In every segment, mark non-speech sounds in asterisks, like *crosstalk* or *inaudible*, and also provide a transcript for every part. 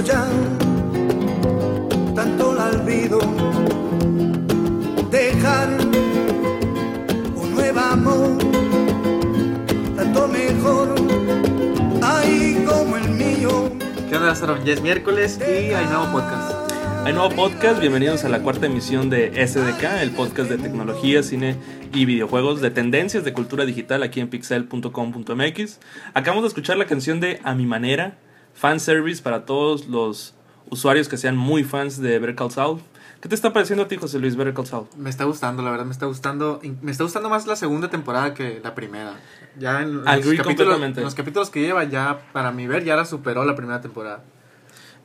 ya tanto la olvido. Dejar un nuevo amor, tanto mejor, ay como el mío. ¿Qué onda, Lázaro? Ya es miércoles y hay nuevo podcast. Hay nuevo podcast, bienvenidos a la cuarta emisión de SDK, el podcast de tecnología, cine y videojuegos de tendencias de cultura digital aquí en pixel.com.mx. Acabamos de escuchar la canción de A Mi Manera, fanservice para todos los usuarios que sean muy fans de Better Call Saul. ¿Qué te está pareciendo a ti, José Luis, Better Call Saul? Me está gustando, la verdad, me está gustando. Me está gustando más la segunda temporada que la primera. Ya en, en los, capítulos, en los capítulos que lleva, ya para mi ver, ya la superó la primera temporada.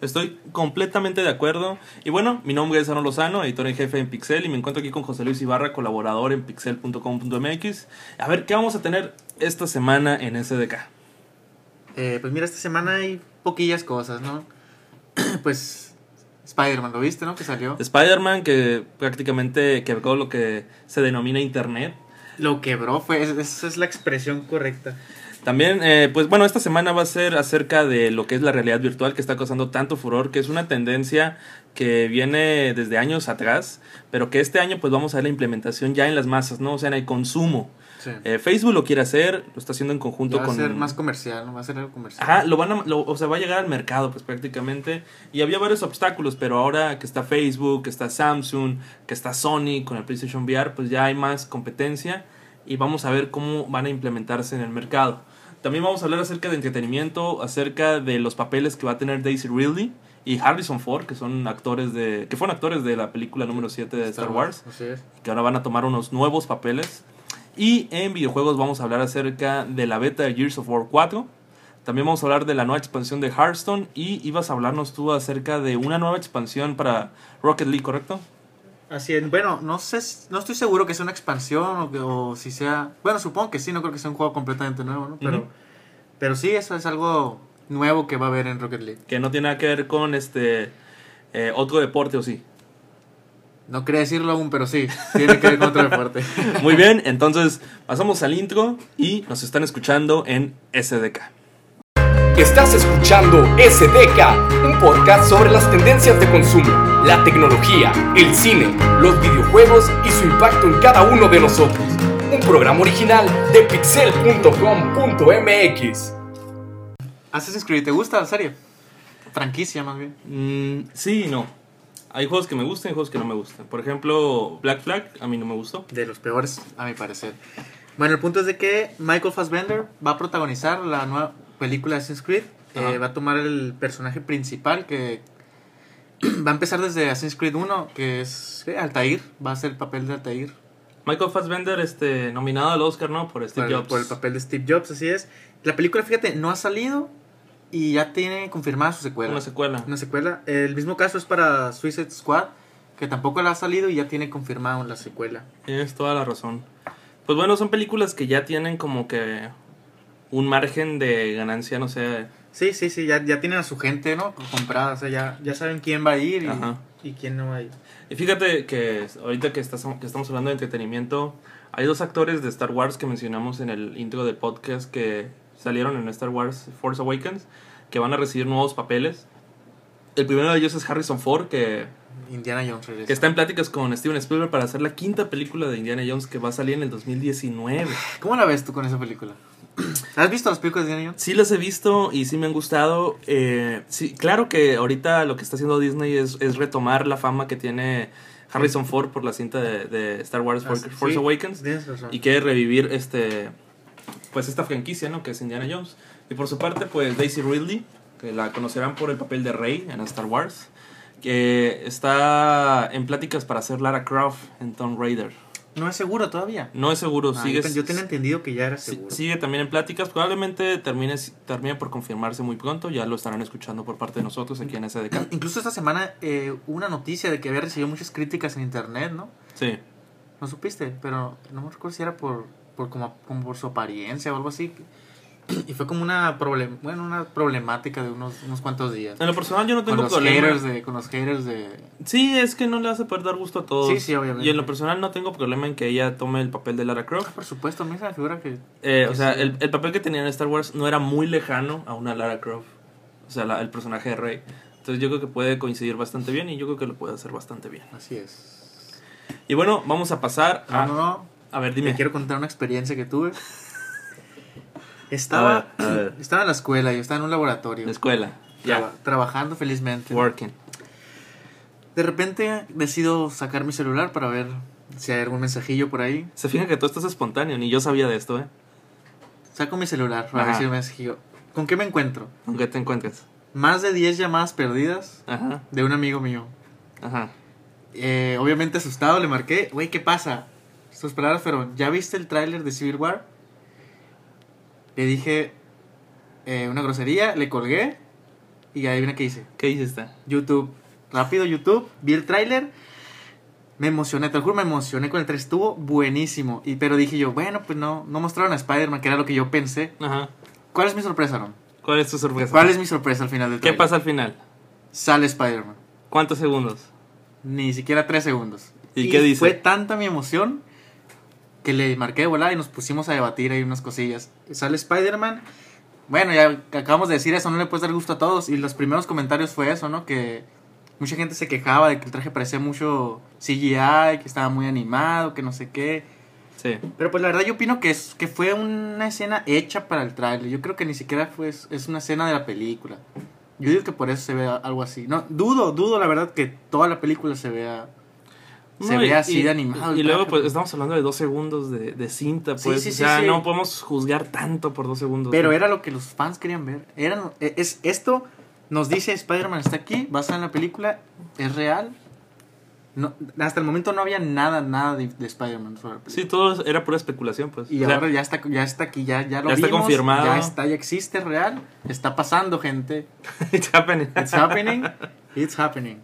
Estoy completamente de acuerdo. Y bueno, mi nombre es Aaron Lozano, editor en jefe en Pixel, y me encuentro aquí con José Luis Ibarra, colaborador en pixel.com.mx. A ver, ¿qué vamos a tener esta semana en SDK? Eh, pues mira, esta semana hay poquillas cosas, ¿no? *clears throat* pues Spider-Man, ¿lo viste, no? Que salió. Spider-Man, que prácticamente quebró lo que se denomina Internet. Lo quebró, fue, es- esa es la expresión correcta. También, eh, pues bueno, esta semana va a ser acerca de lo que es la realidad virtual que está causando tanto furor, que es una tendencia que viene desde años atrás, pero que este año pues vamos a ver la implementación ya en las masas, ¿no? O sea, en el consumo. Sí. Eh, Facebook lo quiere hacer, lo está haciendo en conjunto Ya va con... a ser más comercial, ¿no? Va a ser algo comercial. Ajá, lo van a, lo- o sea, va a llegar al mercado, pues prácticamente. Y había varios obstáculos, pero ahora que está Facebook, que está Samsung, que está Sony con el PlayStation VR, pues ya hay más competencia y vamos a ver cómo van a implementarse en el mercado. También vamos a hablar acerca de entretenimiento, acerca de los papeles que va a tener Daisy Ridley y Harrison Ford, que son actores de, que fueron actores de la película número 7 de Star Wars es. que ahora van a tomar unos nuevos papeles. Y en videojuegos vamos a hablar acerca de la beta de Gears of War 4. También vamos a hablar de la nueva expansión de Hearthstone. Y ibas a hablarnos tú acerca de una nueva expansión para Rocket League, ¿correcto? Así es. Bueno, no sé, no estoy seguro que sea una expansión o, o si sea... Bueno, supongo que sí, no creo que sea un juego completamente nuevo, ¿no? Pero, Ujú. pero sí, eso es algo nuevo que va a haber en Rocket League. Que no tiene nada que ver con este eh, otro deporte, ¿o sí? No quería decirlo aún, pero sí, tiene que ver con otro deporte. *laughs* Muy bien, entonces pasamos al intro y nos están escuchando en SDK. Estás escuchando SDK, un podcast sobre las tendencias de consumo, la tecnología, el cine, los videojuegos y su impacto en cada uno de nosotros. Un programa original de pixel.com.mx. Assassin's Creed, ¿te gusta la serie? Franquicia, más bien. Mm, sí y no. Hay juegos que me gustan y juegos que no me gustan. Por ejemplo, Black Flag a mí no me gustó. De los peores, a mi parecer. Bueno, el punto es de que Michael Fassbender va a protagonizar la nueva película de Assassin's Creed. Eh, va a tomar el personaje principal que *clears throat* va a empezar desde Assassin's Creed 1, que es eh, Altair. Va a ser el papel de Altair. Michael Fassbender, este, nominado al Oscar, ¿no? Por Steve por, Jobs. por el papel de Steve Jobs, así es. La película, fíjate, no ha salido y ya tiene confirmada su secuela. Una secuela. Una secuela. El mismo caso es para Suicide Squad, que tampoco la ha salido y ya tiene confirmado la secuela. Tienes toda la razón. Pues bueno, son películas que ya tienen como que un margen de ganancia, no sé. Sí, sí, sí, ya, ya tienen a su gente, ¿no? Comprada, o sea, ya, ya saben quién va a ir y, y quién no va a ir. Y fíjate que ahorita que, estás, que estamos hablando de entretenimiento, hay dos actores de Star Wars que mencionamos en el intro del podcast que salieron en Star Wars Force Awakens, que van a recibir nuevos papeles. El primero de ellos es Harrison Ford, que Indiana Jones regresa. que está en pláticas con Steven Spielberg para hacer la quinta película de Indiana Jones que va a salir en el 2019. ¿Cómo la ves tú con esa película? *clears throat* ¿Has visto las películas de Indiana Jones? Sí las he visto y sí me han gustado. Eh, sí, claro que ahorita lo que está haciendo Disney es, es retomar la fama que tiene Harrison Ford por la cinta de, de Star Wars Ah, sí, Force Awakens y quiere revivir este pues esta franquicia, ¿no? Que es Indiana Jones. Y por su parte, pues Daisy Ridley, que la conocerán por el papel de Rey en Star Wars, que está en pláticas para hacer Lara Croft en Tomb Raider. No es seguro todavía. No es seguro, Ah, sigue, yo, tenía entendido que ya era seguro. sigue también en pláticas. Probablemente termine, termine por confirmarse muy pronto. Ya lo estarán escuchando por parte de nosotros aquí en SDK. *clears throat* Incluso esta semana eh, hubo una noticia de que había recibido muchas críticas en internet, ¿no? Sí. No supiste, pero no me recuerdo si era por, por como, como por su apariencia o algo así. *clears throat* Y fue como una, problem bueno, una problemática de unos, unos cuantos días. En lo personal yo no Con tengo los, problema. haters de, con los haters de... Sí, es que no le a poder dar gusto a todos. Sí, sí, obviamente. Y en lo personal no tengo problema en que ella tome el papel de Lara Croft. Por supuesto, a mí me figura que... Eh, o sea, sí. el, el papel que tenía en Star Wars no era muy lejano a una Lara Croft. O sea, la- el personaje de Rey. Entonces yo creo que puede coincidir bastante bien y yo creo que lo puede hacer bastante bien. Así es. Y bueno, vamos a pasar No, a... no, no. A ver, Me dime. quiero contar una experiencia que tuve. *laughs* Estaba, A ver, a ver. *clears throat* estaba en la escuela, yo estaba en un laboratorio. La escuela. Ya. traba- trabajando felizmente. Working. De repente decido sacar mi celular para ver si hay algún mensajillo por ahí. Se fijan que todo esto es espontáneo, ni yo sabía de esto, ¿eh? Saco mi celular para ver Ajá. si hay un mensajillo. ¿Con qué me encuentro? Aunque te encuentres. Más de 10 llamadas perdidas Ajá, de un amigo mío. ajá. Eh, obviamente asustado le marqué, güey, ¿qué pasa? Sus palabras fueron, ¿ya viste el tráiler de Civil War? Le dije eh, una grosería, le colgué y adivina qué hice. ¿Qué hiciste? YouTube, rápido YouTube, vi el tráiler, me emocioné, te lo juro, me emocioné con el tráiler, estuvo buenísimo. Y, pero dije yo, bueno, pues no, no mostraron a Spider-Man, que era lo que yo pensé. Ajá. ¿Cuál es mi sorpresa, Aaron? ¿Cuál es tu sorpresa? ¿Cuál es mi sorpresa al final del ¿Qué tráiler? pasa al final? Sale Spider-Man. ¿Cuántos segundos? Ni siquiera tres segundos. ¿Y qué dice? Fue tanta mi emoción que le marqué de volada y nos pusimos a debatir ahí unas cosillas. Sale Spider-Man. Bueno, ya acabamos de decir eso, no le puedes dar gusto a todos. Y los primeros comentarios fue eso, ¿no? Que mucha gente se quejaba de que el traje parecía mucho CGI, que estaba muy animado, que no sé qué. Sí. Pero pues la verdad yo opino que, es, que fue una escena hecha para el tráiler. Yo creo que ni siquiera fue, es una escena de la película. Yo digo que por eso se ve algo así. No, dudo, dudo la verdad que toda la película se vea se No, ve y- así y- de animado. Y, el luego, pues, estamos hablando de dos segundos de, de cinta, Sí, pues. sí, o sí, sea, sí. no podemos juzgar tanto por dos segundos. Pero ¿no? era lo que los fans querían ver. Eran, e, es, esto nos dice Spider-Man está aquí, basado en la película, es real. No, hasta el momento no había nada, nada de, de Spider-Man. Sí, todo era pura especulación, pues. Y O sea, ahora ya está, ya está aquí, ya, ya lo ya está vimos, confirmado. Ya está, ya existe real. Está pasando, gente. *laughs* it's happening. It's happening. It's happening.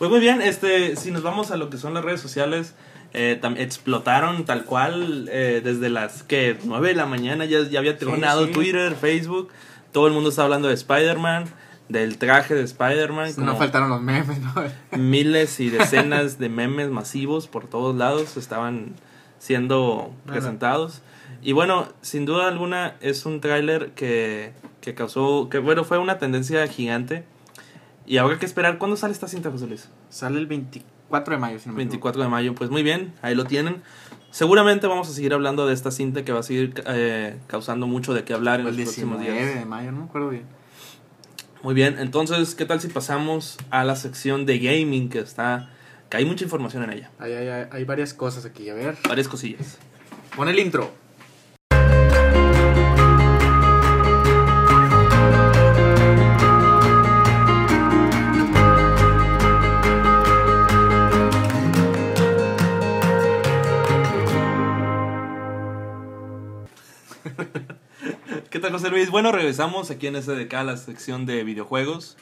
Pues muy bien, este, si nos vamos a lo que son las redes sociales, eh, explotaron tal cual eh, desde las que 9 de la mañana ya, ya había tronado sí. Twitter, Facebook, todo el mundo está hablando de Spider-Man, del traje de Spider-Man, No faltaron los memes, ¿no? *laughs* miles y decenas de memes masivos por todos lados estaban siendo presentados. Y bueno, sin duda alguna es un tráiler que, que causó, que bueno, fue una tendencia gigante. Y habrá que esperar, ¿cuándo sale esta cinta, José Luis? Sale el 24 de mayo, si no me equivoco. 24 de mayo, pues muy bien, ahí lo tienen. Seguramente vamos a seguir hablando de esta cinta que va a seguir eh, causando mucho de qué hablar en O los próximos 19 días. de mayo, no me acuerdo bien. Muy bien, entonces, ¿qué tal si pasamos a la sección de gaming que está, que hay mucha información en ella? Hay, hay, hay varias cosas aquí, a ver. Varias cosillas. Pon el intro. ¿Qué tal, José Luis? Bueno, regresamos aquí en SDK, la sección de videojuegos.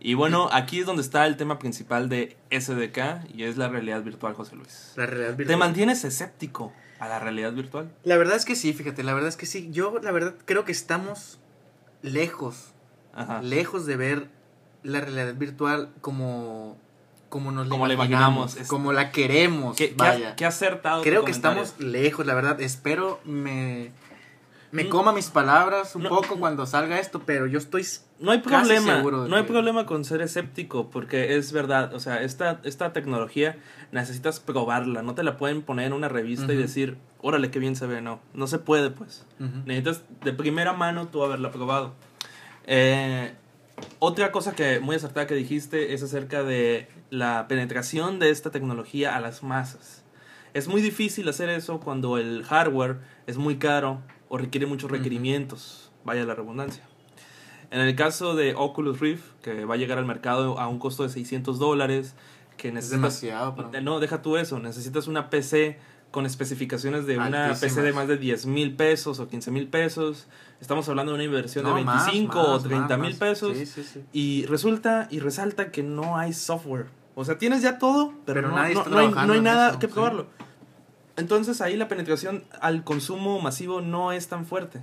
Y bueno, aquí es donde está el tema principal de SDK y es la realidad virtual, José Luis. La realidad ¿Te virtual. mantienes escéptico a la realidad virtual? La verdad es que sí, fíjate, la verdad es que sí. Yo, la verdad, creo que estamos lejos, Ajá. lejos de ver la realidad virtual como, como nos Como la imaginamos, como la queremos. ¿Qué, vaya. qué acertado creo que comentario. estamos lejos, la verdad. Espero me, me Mm. coma mis palabras un No. poco cuando salga esto, pero yo estoy... No hay problema, seguro de no hay problema con ser escéptico, porque es verdad, o sea, esta, esta tecnología necesitas probarla, no te la pueden poner en una revista y decir, órale, qué bien se ve, no, no se puede, pues. Necesitas de primera mano tú haberla probado. Eh, otra cosa que muy acertada que dijiste es acerca de la penetración de esta tecnología a las masas. Es muy difícil hacer eso cuando el hardware es muy caro o requiere muchos requerimientos, vaya la redundancia. En el caso de Oculus Rift, que va a llegar al mercado a un costo de 600 dólares, que Es necesitas... demasiado. para- Eh, No, deja tú eso. Necesitas una PC con especificaciones de una. PC de más de 10 mil pesos o 15 mil pesos. Estamos hablando de una inversión No, de más, 25 más, o 30 más, mil pesos. Sí, sí, sí. Y resulta y resalta que no hay software. O sea, tienes ya todo, pero, Pero no, nadie hay, no hay nada eso, que probarlo. Entonces ahí la penetración al consumo masivo no es tan fuerte.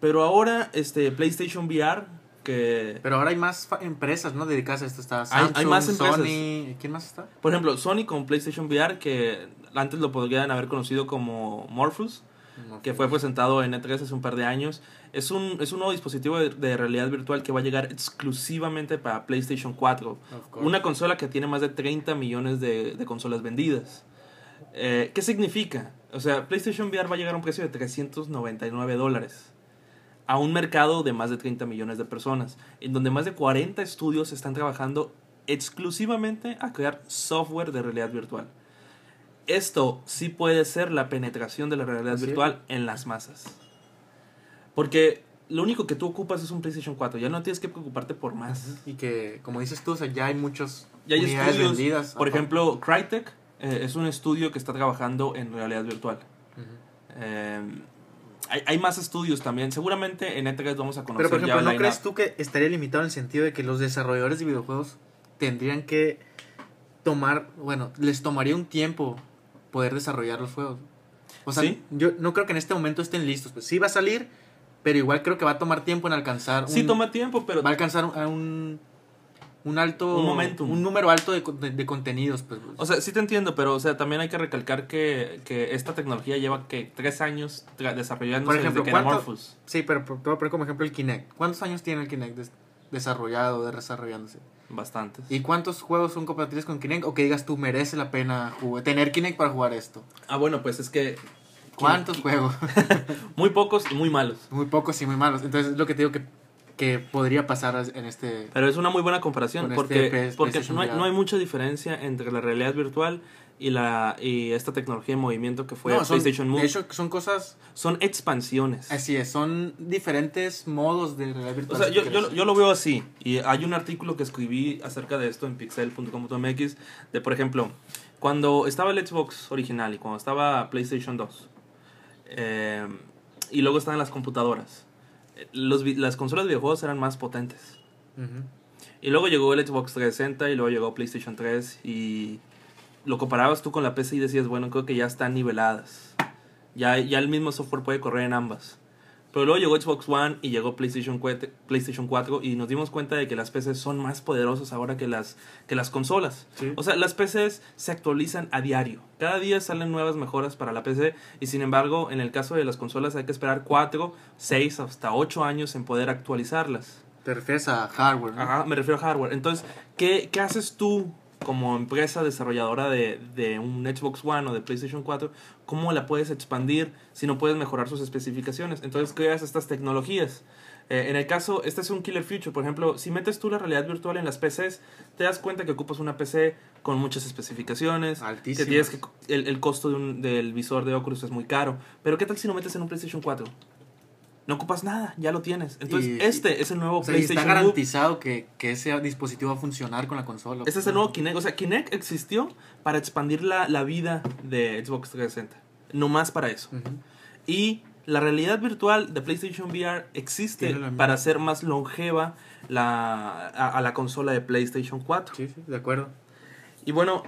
Pero ahora, este, PlayStation VR, que... Pero ahora hay más empresas, ¿no? Dedicadas a esto. Está Hay- Samsung, hay más empresas. Sony. ¿Quién más está? Por ejemplo, Sony con PlayStation VR, que antes lo podrían haber conocido como Morpheus, que fue presentado en E3 hace un par de años. Es un, es un nuevo dispositivo de, de realidad virtual que va a llegar exclusivamente para PlayStation 4. Of course. Una consola que tiene más de 30 millones de, de consolas vendidas. Eh, ¿Qué significa? O sea, PlayStation VR va a llegar a un precio de 399 dólares. A un mercado de más de 30 millones de personas. En donde más de 40 estudios están trabajando exclusivamente a crear software de realidad virtual. Esto sí puede ser la penetración de la realidad virtual en las masas. Porque lo único que tú ocupas es un PlayStation 4. Ya no tienes que preocuparte por más. Y que, como dices tú, o sea, ya hay muchos Ya hay estudios. vendidas. Por ejemplo, Crytek eh, es un estudio que está trabajando en realidad virtual. Eh, hay, hay más estudios también. Seguramente en E3 vamos a conocer Pero, por ya ejemplo, ¿no crees tú que estaría limitado en el sentido de que los desarrolladores de videojuegos tendrían que tomar, bueno, les tomaría un tiempo poder desarrollar los juegos? O sea, Sí. yo no creo que en este momento estén listos. Pues sí va a salir, pero igual creo que va a tomar tiempo en alcanzar. Sí, toma tiempo, pero Va a alcanzar un, a un, un alto. Un momentum. Un número alto de, de- de contenidos. Pues, O sea, sí te entiendo, pero o sea, también hay que recalcar que, que esta tecnología lleva que tres años desarrollándose Por ejemplo, desde que era ¿cuánto- Morpheus. sí, pero te voy a poner como ejemplo el Kinect. ¿Cuántos años tiene el Kinect des- desarrollado, de desarrollándose? Bastantes. ¿Y cuántos juegos son compatibles con Kinect? O que digas tú, merece la pena jugar, tener Kinect para jugar esto. Ah, bueno, pues es que ¿Cuántos juegos? *laughs* muy pocos y muy malos. muy pocos y muy malos. Entonces es lo que te digo que, que podría pasar en este... Pero es una muy buena comparación Con porque, este PS- porque no, hay, no hay mucha diferencia entre la realidad virtual y la y esta tecnología de movimiento que fue No, son- PlayStation Move. De hecho, son cosas... son expansiones. Así es, son diferentes modos de realidad O virtual. sea, si yo, yo, yo lo veo así. Y hay un artículo que escribí acerca de esto en pixel.com.mx. De, por ejemplo, cuando estaba el Xbox original y cuando estaba PlayStation 2. eh, y luego estaban las computadoras. Los, las consolas de videojuegos eran más potentes. Y luego llegó el Xbox 360 y luego llegó PlayStation 3 y lo comparabas tú con la PC y decías, bueno, creo que ya están niveladas. Ya, ya el mismo software puede correr en ambas. Pero luego llegó Xbox One y llegó PlayStation 4, PlayStation 4 y nos dimos cuenta de que las PCs son más poderosas ahora que las, que las consolas. Sí. O sea, las PCs se actualizan a diario. Cada día salen nuevas mejoras para la PC y sin embargo, en el caso de las consolas hay que esperar 4, 6, hasta 8 años en poder actualizarlas. Te refieres a hardware, ¿no? Ajá, me refiero a hardware. Entonces, ¿qué, qué haces tú como empresa desarrolladora de, de un Xbox One o de PlayStation 4? ¿Cómo la puedes expandir si no puedes mejorar sus especificaciones? Entonces, creas estas tecnologías. Eh, en el caso, este es un killer feature. Por ejemplo, si metes tú la realidad virtual en las PCs, te das cuenta que ocupas una PC con muchas especificaciones. Altísimas. Que tienes que, el, el costo de un- del visor de Oculus es muy caro. Pero ¿qué tal si lo metes en un PlayStation 4? No ocupas nada, ya lo tienes. Entonces, Y- este es el nuevo O sea, está PlayStation Move. garantizado que, que ese dispositivo va a funcionar con la consola. Este es el nuevo Kinect. O sea, Kinect existió para expandir la, la vida de Xbox 360. No más para eso. Y la realidad virtual de PlayStation VR existe para hacer más longeva la, a, a la consola de PlayStation 4. Sí, sí, de acuerdo. Y bueno,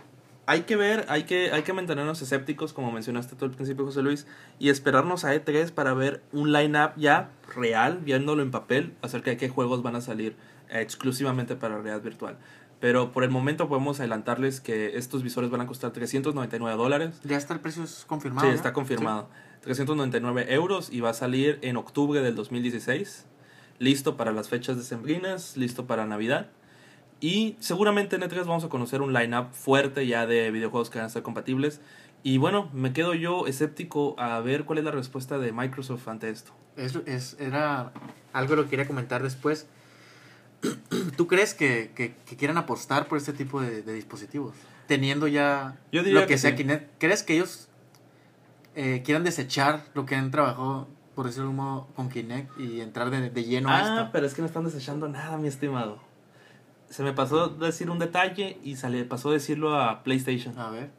hay que ver, hay que, hay que mantenernos escépticos, como mencionaste tú al principio, José Luis, y esperarnos a E3 para ver un line-up ya real, viéndolo en papel, acerca de qué juegos van a salir eh, exclusivamente para realidad virtual. Pero por el momento podemos adelantarles que estos visores van a costar 399 dólares. Ya está el precio confirmado. Sí, está confirmado. 399 euros y va a salir en octubre del 2016. Listo para las fechas decembrinas, listo para Navidad. Y seguramente en E3 vamos a conocer un line-up fuerte ya de videojuegos que van a ser compatibles. Y bueno, me quedo yo escéptico a ver cuál es la respuesta de Microsoft ante esto. Es, es- era algo lo que quería comentar después. *clears throat* ¿Tú crees que, que- que quieran apostar por este tipo de, de dispositivos? Teniendo ya Yo diría lo que, que sea sí. Kinect. ¿Crees que ellos eh, quieran desechar lo que han trabajado, por decirlo de algún modo, con Kinect y entrar de, de lleno a Ah, esto? pero es que no están desechando nada, mi estimado. Se me pasó decir un detalle y se le pasó decirlo a PlayStation. A ver.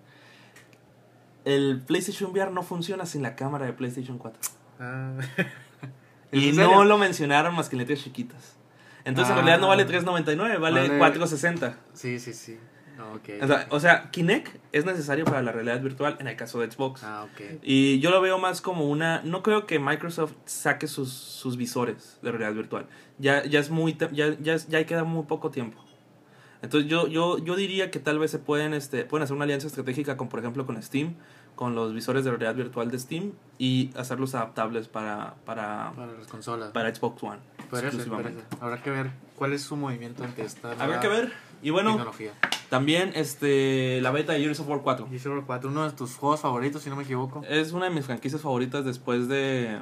El PlayStation VR no funciona sin la cámara de PlayStation 4. Ah. *laughs* Y ¿En no lo mencionaron más que en letras chiquitas. Entonces Ah. en realidad no vale 3.99, vale, Vale. 4.60. Sí, sí, sí. Ok. O sea, o sea, Kinect es necesario para la realidad virtual en el caso de Xbox. Ah, ok. Y yo lo veo más como una... No creo que Microsoft saque sus, sus visores de realidad virtual. Ya, ya es muy... Ya, ya, ya queda muy poco tiempo. Entonces yo, yo, yo diría que tal vez se pueden, este, pueden hacer una alianza estratégica con, por ejemplo, con Steam, con los visores de realidad virtual de Steam y hacerlos adaptables para, para, Para las consolas. para Xbox One. Podría ser. Habrá que ver cuál es su movimiento ante esta Habrá que ver. Y bueno, tecnología. También este, la beta de Gears of War 4. Gears of War 4, uno de tus juegos favoritos, si no me equivoco. Es una de mis franquicias favoritas después de,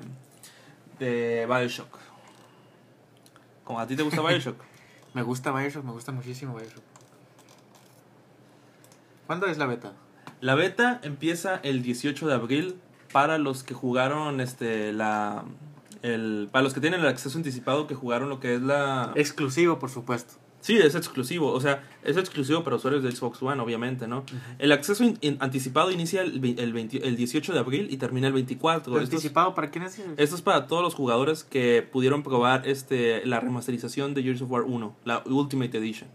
de Bioshock. Como a ti te gusta *laughs* Bioshock. Me gusta Bioshock, me gusta muchísimo Bioshock. ¿Cuándo es la beta? La beta empieza el 18 de abril para los que jugaron este la el para los que tienen el acceso anticipado que jugaron lo que es la Exclusivo, por supuesto. Sí, es exclusivo, o sea, es exclusivo para usuarios de Xbox One, obviamente, ¿no? El acceso in- in- anticipado inicia el, el, 20 el 18 de abril y termina el 24. ¿Pero Esto es- anticipado para quién es? Esto es para todos los jugadores que pudieron probar este, la remasterización de Gears of War 1, la Ultimate Edition.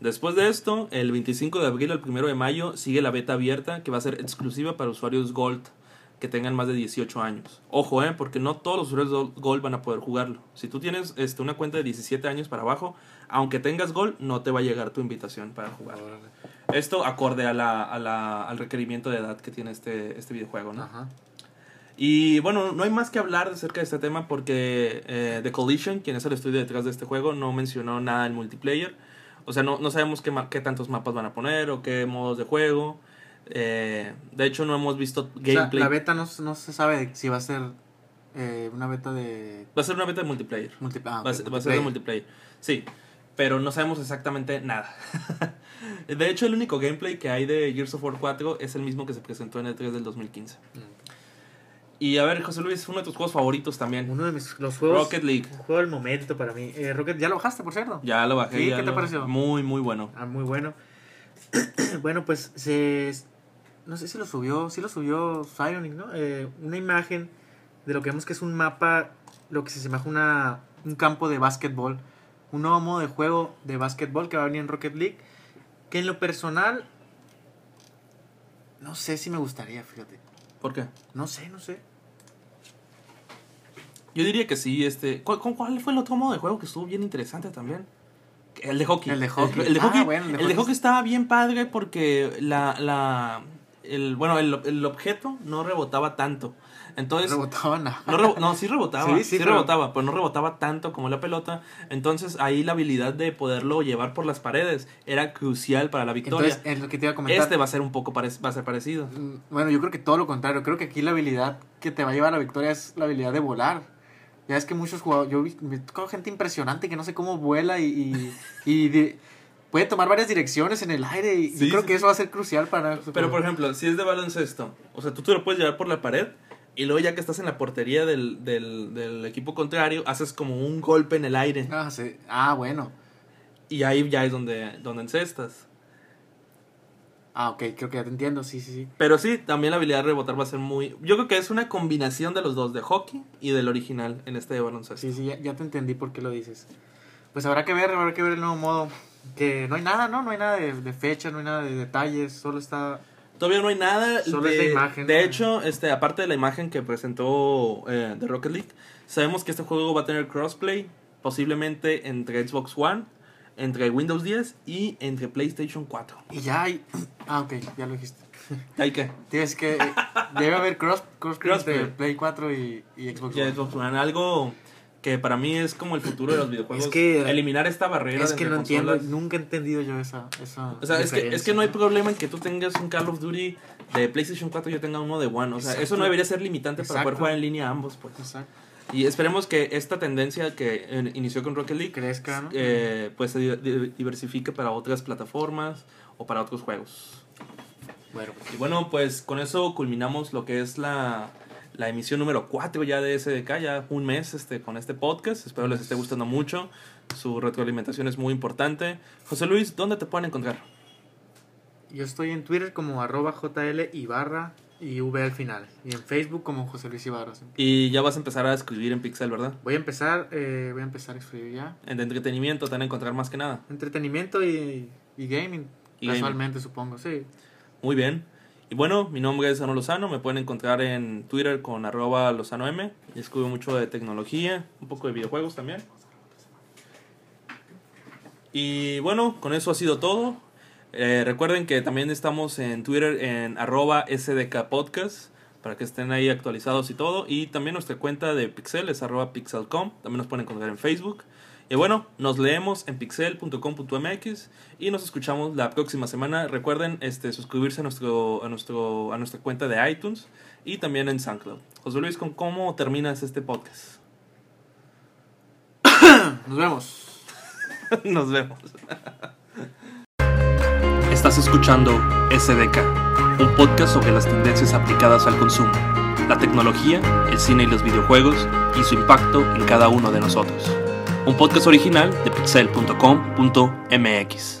Después de esto, el 25 de abril al 1 de mayo sigue la beta abierta que va a ser exclusiva para usuarios Gold que tengan más de 18 años. Ojo, eh, porque no todos los usuarios de Gold van a poder jugarlo. Si tú tienes este, una cuenta de 17 años para abajo, aunque tengas Gold, no te va a llegar tu invitación para jugar. Esto acorde a la, a la- al requerimiento de edad que tiene este, este videojuego, ¿no? Ajá. Y bueno, no hay más que hablar acerca de este tema porque eh, The Collision, quien es el estudio detrás de este juego, no mencionó nada del multiplayer. O sea, no, no sabemos qué, qué tantos mapas van a poner o qué modos de juego. Eh, de hecho, no hemos visto O sea, gameplay. la beta no, no se sabe si va a ser eh, una beta de va a ser una beta de multiplayer. multi- ah, va, a ser, va a ser de multiplayer. Sí, pero no sabemos exactamente nada. *laughs* de hecho, el único gameplay que hay de Gears of War 4 es el mismo que se presentó en el 3 del 2015. Mm. Y a ver, José Luis, uno de tus juegos favoritos también. Uno de mis los juegos. Rocket League. un juego del momento para mí. Eh, Rocket, ¿ya lo bajaste, por cierto? Ya lo bajé. Sí, ya ¿qué te lo- pareció? Muy, muy bueno. Ah, muy bueno. *clears throat* bueno, pues se. No sé si lo subió. Sí lo subió Psionic, ¿no? Eh, una imagen de lo que vemos que es un mapa. Lo que se asemeja una, un campo de básquetbol. Un nuevo modo de juego de básquetbol que va a venir en Rocket League. Que en lo personal. No sé si me gustaría, fíjate. ¿Por qué? No sé, no sé. Yo diría que sí, este... ¿Cuál, cuál- fue el otro modo de juego que estuvo bien interesante también? El de hockey. El de hockey. El, de Ah, hockey, bueno, el de el de hockey hockey estaba bien padre porque la... la el, bueno, el, el objeto no rebotaba tanto. Entonces... Rebotaba nada. No, rebo- no, sí rebotaba, Sí, sí, sí, pero- rebotaba, pero no rebotaba tanto como la pelota. Entonces ahí la habilidad de poderlo llevar por las paredes era crucial para la victoria. Entonces, es lo que te iba a comentar. este va a ser un poco parec- va a ser parecido. Mm, Bueno, yo creo que todo lo contrario. Creo que aquí la habilidad que te va a llevar a la victoria es la habilidad de volar. Ya es que muchos jugadores. Yo vi, me gente impresionante que no sé cómo vuela y. y, puede tomar varias direcciones en el aire. Y Sí, yo creo sí, que eso va a ser crucial para. Pero por ejemplo, si es de baloncesto, o sea, tú te lo puedes llevar por la pared y luego ya que estás en la portería del, del, del equipo contrario, haces como un golpe en el aire Ah, sí. ah, bueno. y ahí ya es donde, donde encestas. Ah, ok, creo que ya te entiendo. Sí, sí, sí. Pero sí, también la habilidad de rebotar va a ser muy... Yo creo que es una combinación de los dos, de hockey y del original en este de baloncesto. Sí, sí, ya, ya te entendí por qué lo dices. Pues habrá que ver, habrá que ver el nuevo modo. Que no hay nada, ¿no? No hay nada de, de fecha, no hay nada de detalles, solo está... Todavía no hay nada. Solo de, es la imagen, De ¿no? hecho, este, aparte de la imagen que presentó eh, de Rocket League, sabemos que este juego va a tener crossplay, posiblemente entre Xbox One, entre Windows 10 y entre PlayStation 4. Y ya hay... *clears throat* Ah, ok, ya lo dijiste. *laughs* ¿Hay que? Tienes que... eh, debe haber cross, cross, Crossplay. de Play 4 y, y Xbox One. Xbox One, algo que para mí es como el futuro de los videojuegos. Es que- eliminar esta barrera. Es que no entiendo, consolas. nunca he entendido yo esa, esa O sea, es que, es que no hay problema en que tú tengas un Call of Duty de PlayStation 4 y yo tenga uno de One. O sea, eso Exacto. no debería ser limitante para poder Exacto. jugar en línea ambos, pues. Exacto. Y esperemos que esta tendencia que eh, inició con Rocket League Crezca, ¿no? eh, pues se di- di- diversifique para otras plataformas o para otros juegos. Bueno, Y bueno, pues con eso culminamos lo que es la, la emisión número 4 ya de SDK, ya un mes este, con este podcast. Espero les esté gustando mucho. Su retroalimentación es muy importante. José Luis, ¿dónde te pueden encontrar? yo estoy en Twitter como arroba JL y V al final. Y en Facebook como José Luis Ibarra. Y ya vas a empezar a escribir en Pixel, ¿verdad? Voy a empezar, eh, voy a empezar a escribir ya. En de entretenimiento te van a encontrar más que nada. Entretenimiento y Y gaming, Y casualmente supongo, sí. Muy bien. Y bueno, mi nombre es Ano Lozano, me pueden encontrar en Twitter con arroba. Y escribo mucho de tecnología, un poco de videojuegos también. Y bueno, con eso ha sido todo. Eh, recuerden que también estamos en Twitter en arroba SDK Podcast para que estén ahí actualizados y todo. Y también nuestra cuenta de Pixel es arroba pixelcom. También nos pueden encontrar en Facebook. Y bueno, nos leemos en pixel.com.mx y nos escuchamos la próxima semana. Recuerden este, suscribirse a, nuestro, a, nuestro, a nuestra cuenta de iTunes y también en SoundCloud. José Luis, ¿con cómo terminas este podcast? *coughs* Nos vemos. *laughs* Nos vemos. *laughs* Estás escuchando SDK, un podcast sobre las tendencias aplicadas al consumo, la tecnología, el cine y los videojuegos y su impacto en cada uno de nosotros. Un podcast original de pixel.com.mx.